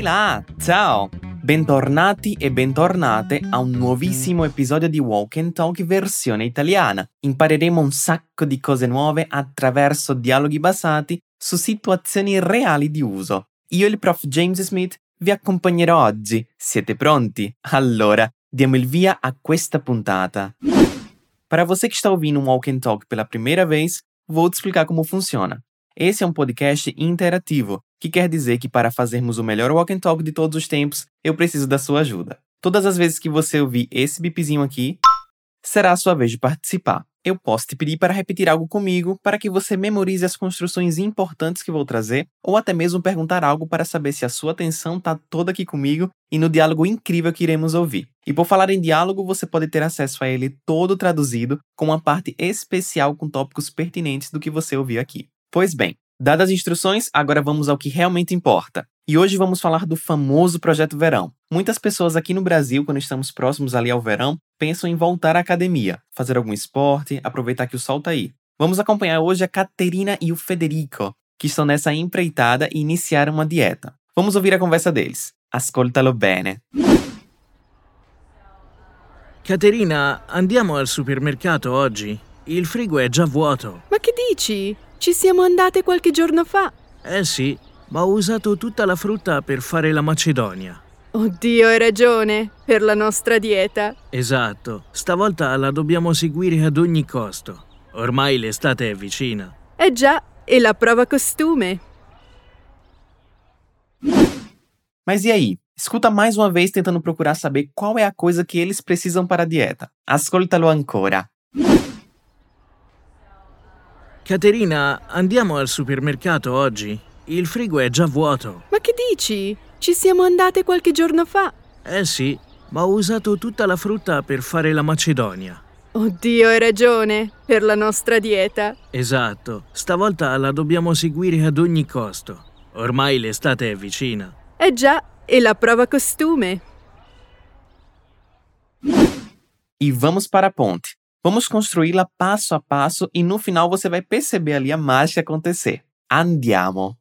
Ehi là, ciao! Bentornati e bentornate a un nuovissimo episodio di Walk and Talk versione italiana. Impareremo un sacco di cose nuove attraverso dialoghi basati su situazioni reali di uso. Io e il prof James Smith vi accompagnerò oggi. Siete pronti? Allora, diamo il via a questa puntata. Para você que está ouvindo um Walk and Talk pela primeira vez, vou te explicar como funciona. Esse é um podcast interativo, que quer dizer que para fazermos o melhor walk and talk de todos os tempos, eu preciso da sua ajuda. Todas as vezes que você ouvir esse bipzinho aqui, será a sua vez de participar. Eu posso te pedir para repetir algo comigo para que você memorize as construções importantes que vou trazer, ou até mesmo perguntar algo para saber se a sua atenção está toda aqui comigo e no diálogo incrível que iremos ouvir. E por falar em diálogo, você pode ter acesso a ele todo traduzido, com uma parte especial com tópicos pertinentes do que você ouviu aqui. Pois bem, dadas as instruções, agora vamos ao que realmente importa. E hoje vamos falar do famoso Projeto Verão. Muitas pessoas aqui no Brasil, quando estamos próximos ali ao verão, pensam em voltar à academia, fazer algum esporte, aproveitar que o sol tá aí. Vamos acompanhar hoje a Caterina e o Federico, que estão nessa empreitada e iniciaram uma dieta. Vamos ouvir a conversa deles. Ascoltalo bene. Caterina, andiamo al supermercato oggi? Il frigo è già vuoto. Ma che dici? Ci siamo andate qualche giorno fa. Eh sì, ma ho usato tutta la frutta per fare la macedonia. Oddio, hai ragione, per la nostra dieta. Esatto, stavolta la dobbiamo seguire ad ogni costo. Ormai l'estate è vicina. Eh già, e la prova costume. Mas e aí? Escuta mais uma vez tentando procurar saber qual é a coisa que eles precisam para a dieta. Ascoltalo ancora. Caterina, andiamo al supermercato oggi? Il frigo è già vuoto. Ma che dici? Ci siamo andate qualche giorno fa. Eh sì, ma ho usato tutta la frutta per fare la macedonia. Oddio, hai ragione, per la nostra dieta. Esatto, stavolta la dobbiamo seguire ad ogni costo. Ormai l'estate è vicina. Eh già, e la prova costume. E vamos para a ponte. Vamos construí-la passo a passo e no final você vai perceber ali a mágica acontecer. Andiamo.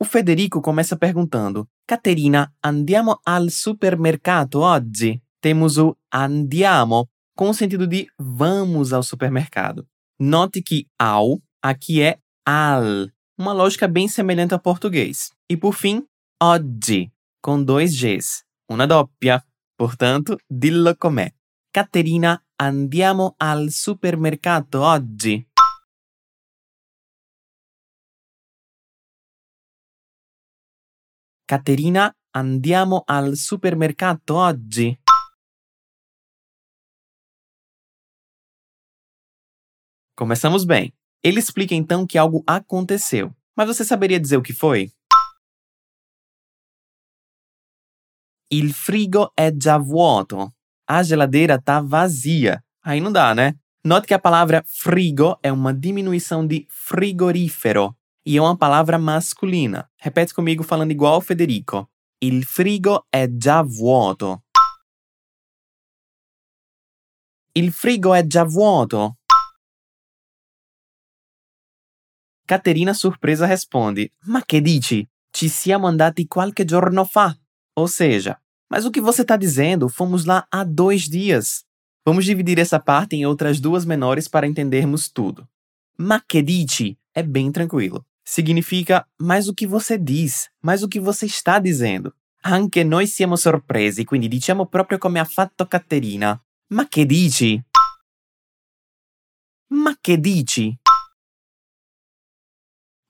O Federico começa perguntando: Caterina, andiamo al supermercato oggi? Temos o andiamo com o sentido de vamos ao supermercado. Note que ao aqui é al, uma lógica bem semelhante ao português. E por fim, oggi, com dois Gs, una doppia. Portanto, dillo com'è. Caterina, andiamo al supermercato oggi? Caterina, andiamo al supermercato oggi? Começamos bem. Ele explica então que algo aconteceu. Mas você saberia dizer o que foi? Il frigo è già vuoto. A geladeira tá vazia. Aí não dá, né? Note que a palavra frigo é uma diminuição de frigorífero e é uma palavra masculina. Repete comigo falando igual Federico. Il frigo è già vuoto. Il frigo è già vuoto. Caterina surpresa responde: Ma che dici? Ci siamo andati qualche giorno fa. Ou seja, mas o que você está dizendo? Fomos lá há dois dias. Vamos dividir essa parte em outras duas menores para entendermos tudo. Ma che dici é bem tranquilo. Significa mais o que você diz, mais o que você está dizendo. Anche noi siamo sorpresi, quindi diciamo proprio come ha fatto Caterina. Ma che dici? Ma che dici?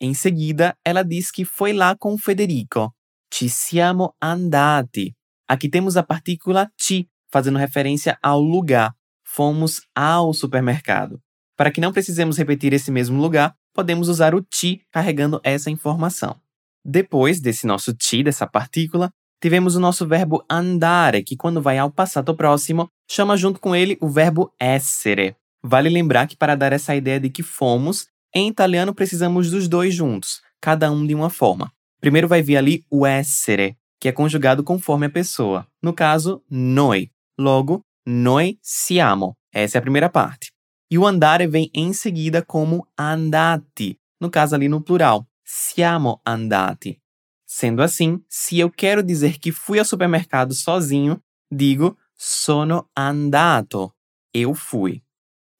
Em seguida, ela diz que foi lá com Federico. Ci siamo andati. Aqui temos a partícula ti, fazendo referência ao lugar. Fomos ao supermercado. Para que não precisemos repetir esse mesmo lugar, podemos usar o ti carregando essa informação. Depois desse nosso ti, dessa partícula, tivemos o nosso verbo andare, que quando vai ao passato próximo, chama junto com ele o verbo essere. Vale lembrar que para dar essa ideia de que fomos, em italiano precisamos dos dois juntos, cada um de uma forma. Primeiro vai vir ali o essere, que é conjugado conforme a pessoa. No caso, noi. Logo, noi siamo. Essa é a primeira parte. E o andare vem em seguida como andati, no caso ali no plural. Siamo andati. Sendo assim, se eu quero dizer que fui ao supermercado sozinho, digo sono andato. Eu fui.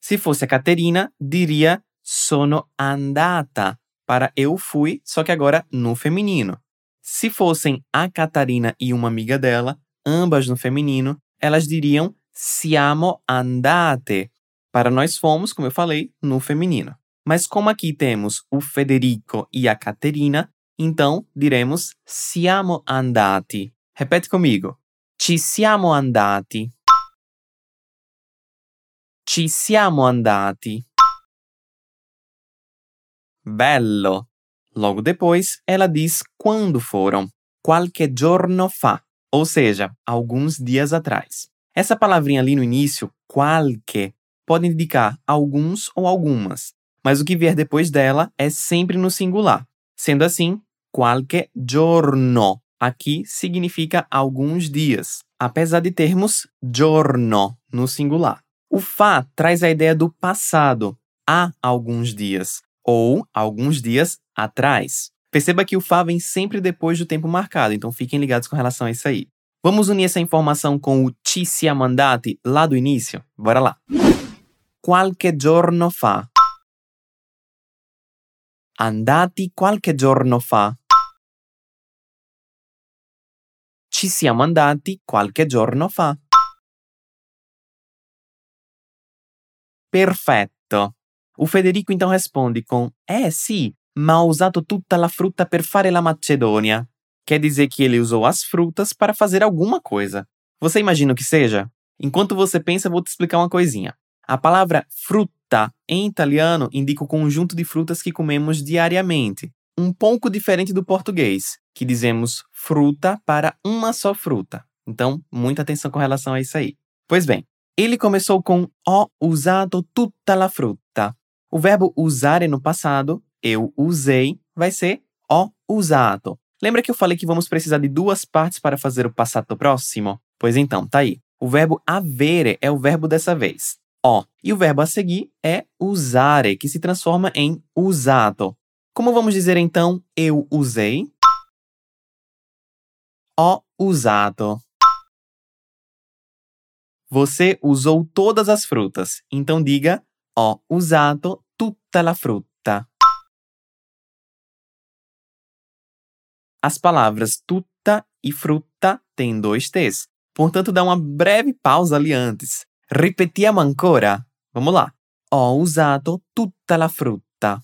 Se fosse a Caterina, diria sono andata para eu fui, só que agora no feminino. Se fossem a Catarina e uma amiga dela, ambas no feminino, elas diriam siamo andate. Para nós fomos, como eu falei, no feminino. Mas como aqui temos o Federico e a Caterina, então diremos siamo andati. Repete comigo. Ci siamo andati. Ci siamo andati. Bello! Logo depois, ela diz quando foram. Qualche giorno fa, ou seja, alguns dias atrás. Essa palavrinha ali no início, qualche, pode indicar alguns ou algumas, mas o que vier depois dela é sempre no singular. Sendo assim, qualche giorno aqui significa alguns dias, apesar de termos giorno no singular. O fa traz a ideia do passado, há alguns dias, ou alguns dias atrás. Perceba que o fa vem sempre depois do tempo marcado, então fiquem ligados com relação a isso aí. Vamos unir essa informação com o ci siamo andati lá do início? Bora lá. Qualche giorno fa. Andati qualche giorno fa. Ci siamo andati qualche giorno fa. Perfetto. O Federico então responde com: É, sì, ma ho usato tutta la frutta per fare la Macedonia. Quer dizer que ele usou as frutas para fazer alguma coisa. Você imagina o que seja? Enquanto você pensa, vou te explicar uma coisinha. A palavra frutta em italiano indica o conjunto de frutas que comemos diariamente, um pouco diferente do português, que dizemos fruta para uma só fruta. Então, muita atenção com relação a isso aí. Pois bem, ele começou com ho usato tutta la frutta. O verbo usare no passado, eu usei, vai ser ho usato. Lembra que eu falei que vamos precisar de duas partes para fazer o passato próximo? Pois então, tá aí. O verbo avere é o verbo dessa vez. Ó. E o verbo a seguir é usare, que se transforma em usato. Como vamos dizer então eu usei? Ho usato. Você usou todas as frutas, então diga ho usato tutta la frutta. As palavras tutta e frutta têm dois T's, portanto dá uma breve pausa ali antes. Ripetiamo ancora. Vamos lá. Ho usato tutta la frutta.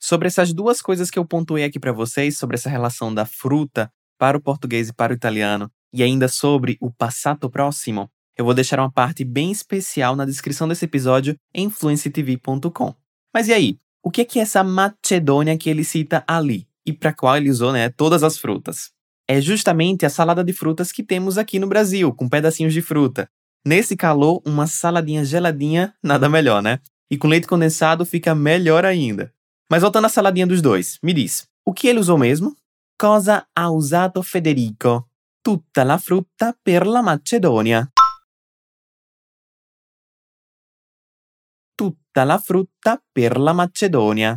Sobre essas duas coisas que eu pontuei aqui para vocês, sobre essa relação da fruta para o português e para o italiano, e ainda sobre o passato próximo, eu vou deixar uma parte bem especial na descrição desse episódio em fluencytv.com. Mas e aí? O que é, que é essa Macedônia que ele cita ali e para qual ele usou né, todas as frutas? É justamente a salada de frutas que temos aqui no Brasil, com pedacinhos de fruta. Nesse calor, uma saladinha geladinha, nada melhor, né? E com leite condensado fica melhor ainda. Mas voltando à saladinha dos dois, me diz, o que ele usou mesmo? Cosa ha usato Federico? Tutta la frutta per la Macedonia. Tutta la frutta per la Macedonia.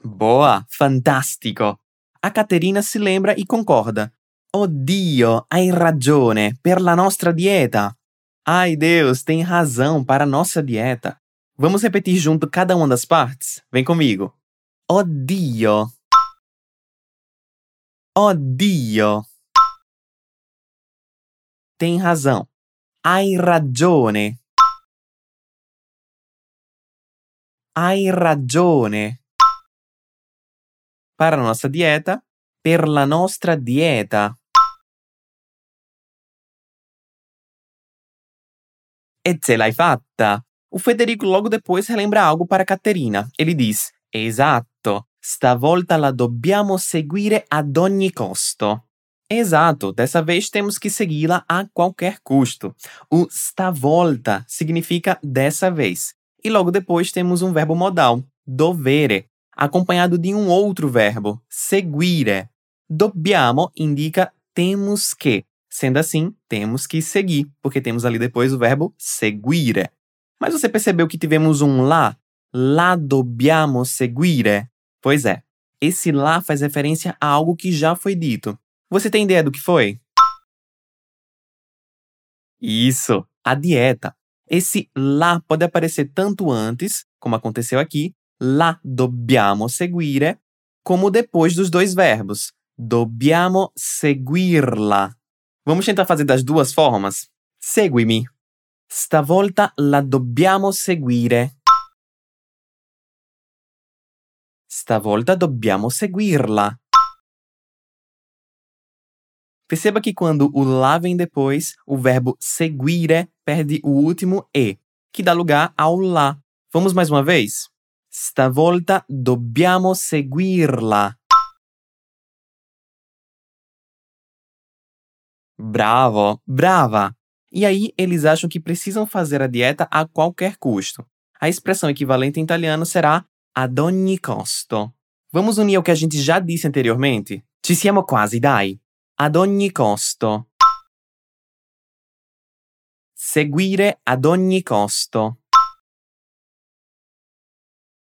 Boa, fantastico! A Caterina si lembra e concorda. Oddio, hai ragione, per la nostra dieta. Ai Deus, tem razão para a nossa dieta. Vamos repetir junto cada uma das partes? Vem comigo. Oddio. Oddio. Tem razão. Hai ragione. Hai ragione. Para a nossa dieta, per la nostra dieta. E ce l'hai fatta! O Federico logo depois relembra algo para Caterina. Ele diz: Esatto, stavolta la dobbiamo seguire ad ogni costo. Exato, dessa vez temos que segui-la a qualquer custo. O stavolta significa dessa vez. E logo depois temos um verbo modal, dovere, acompanhado de um outro verbo, seguire. Dobbiamo indica temos que. Sendo assim, temos que seguir, porque temos ali depois o verbo seguire. Mas você percebeu que tivemos um lá? La dobbiamo seguire. Pois é, esse lá faz referência a algo que já foi dito. Você tem ideia do que foi? Isso, a dieta. Esse lá pode aparecer tanto antes, como aconteceu aqui, la dobbiamo seguire, como depois dos dois verbos. Dobbiamo seguirla. Vamos tentar fazer das duas formas? Segui-me. Stavolta la dobbiamo seguire. Stavolta dobbiamo seguirla. Perceba que quando o lá vem depois, o verbo seguire perde o último e, que dá lugar ao lá. Vamos mais uma vez? Stavolta dobbiamo seguirla. Bravo, brava! E aí eles acham que precisam fazer a dieta a qualquer custo. A expressão equivalente em italiano será ad ogni costo. Vamos unir ao que a gente já disse anteriormente? Ci siamo quasi, dai! Ad ogni costo. Seguire ad ogni costo.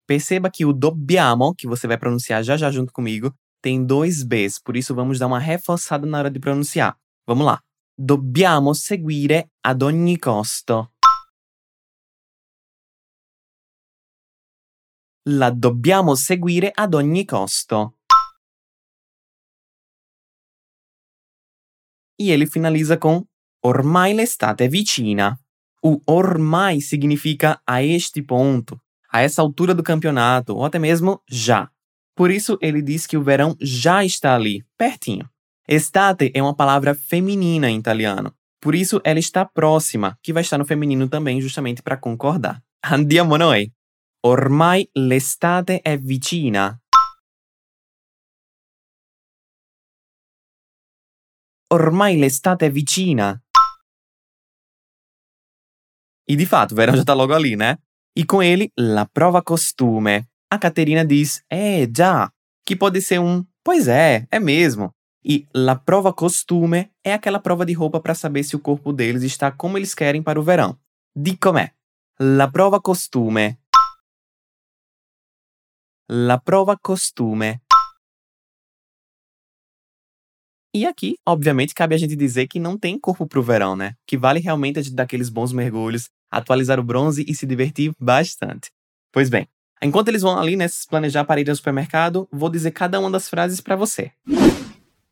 Perceba que o dobbiamo, que você vai pronunciar já já junto comigo, tem dois Bs, por isso vamos dar uma reforçada na hora de pronunciar. Vamos lá. Dobbiamo seguire ad ogni costo. La dobbiamo seguire ad ogni costo. E ele finaliza com ormai l'estate vicina. O ormai significa a este ponto, a essa altura do campeonato, ou até mesmo já. Por isso ele diz que o verão já está ali, pertinho. Estate é uma palavra feminina em italiano. Por isso ela está próxima, que vai estar no feminino também, justamente para concordar. Andiamo noi. Ormai l'estate è vicina. Ormai l'estate è vicina. E de fato, verão já logo ali, né? E com ele, la prova costume. A Caterina diz, é, já. Que pode ser um, pois é, é mesmo. E la prova costume é aquela prova de roupa para saber se o corpo deles está como eles querem para o verão. Di com'è. La prova costume. La prova costume. E aqui, obviamente, cabe a gente dizer que não tem corpo pro verão, né? Que vale realmente a gente dar aqueles bons mergulhos, atualizar o bronze e se divertir bastante. Pois bem, enquanto eles vão ali, né, se planejar para ir ao supermercado, vou dizer cada uma das frases para você.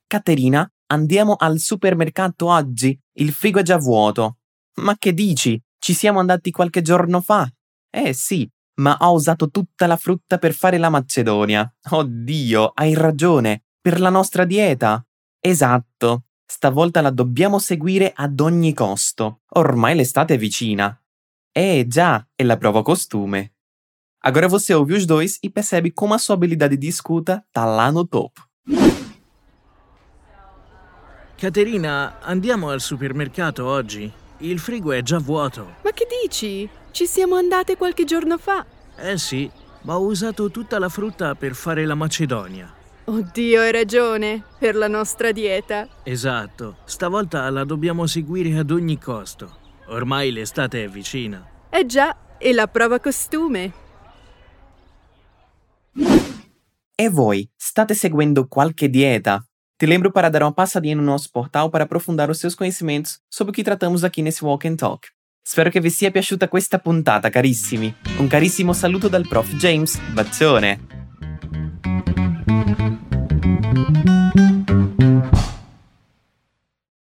Caterina, andiamo al supermercato oggi. Il frigo è già vuoto. Ma che dici? Ci siamo andati qualche giorno fa. Eh sì, ma ho usato tutta la frutta per fare la macedonia. Oddio, hai ragione. Per la nostra dieta. Esatto. Stavolta la dobbiamo seguire ad ogni costo. Ormai l'estate è vicina. É, já, ela prova costume. Agora você ouve os dois e percebe como a sua habilidade de escuta tá lá no topo. Caterina, andiamo al supermercato oggi? Il frigo è già vuoto. Ma che dici? Ci siamo andate qualche giorno fa. Eh sì, ma ho usato tutta la frutta per fare la macedonia. Oddio, hai ragione. Per la nostra dieta. Esatto, stavolta la dobbiamo seguire ad ogni costo. Ormai l'estate è vicina. Eh già, e la prova costume. E voi, state seguendo qualche dieta? Te lembro para dar uma passadinha no nosso portal para aprofundar os seus conhecimentos sobre o que tratamos aqui nesse Walk and Talk. Spero che vi sia piaciuta questa puntata, carissimi. Un carissimo saluto dal prof James. Bacione! Thank you.